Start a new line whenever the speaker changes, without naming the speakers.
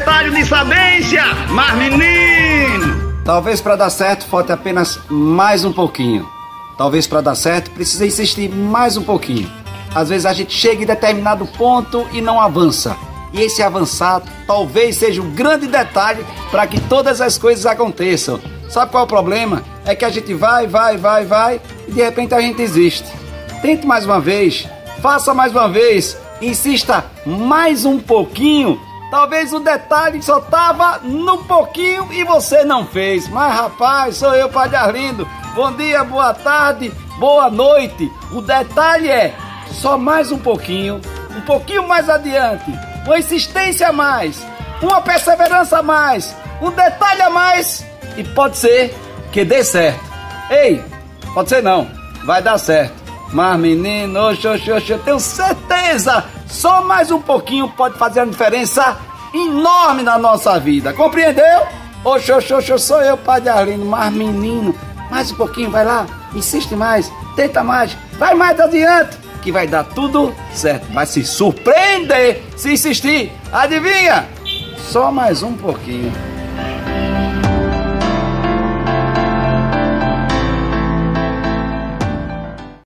secretário de sabência, mas menino! Talvez para dar certo falte apenas mais um pouquinho. Talvez para dar certo precise insistir mais um pouquinho. Às vezes a gente chega em determinado ponto e não avança. E esse avançar talvez seja um grande detalhe para que todas as coisas aconteçam. Sabe qual é o problema? É que a gente vai, vai, vai, vai e de repente a gente existe. Tente mais uma vez, faça mais uma vez, insista mais um pouquinho Talvez o detalhe só tava no pouquinho e você não fez. Mas rapaz, sou eu, Padre Arlindo. Bom dia, boa tarde, boa noite. O detalhe é só mais um pouquinho, um pouquinho mais adiante, uma insistência a mais, uma perseverança a mais, um detalhe a mais e pode ser que dê certo. Ei, pode ser não, vai dar certo. Mas menino, oxe, oxe, oxe, eu tenho certeza, só mais um pouquinho pode fazer uma diferença enorme na nossa vida, compreendeu? Oxe, oxe, oxe, sou eu, Padre Arlindo, mas menino, mais um pouquinho, vai lá, insiste mais, tenta mais, vai mais adiante que vai dar tudo certo. Vai se surpreender se insistir. Adivinha? Só mais um pouquinho.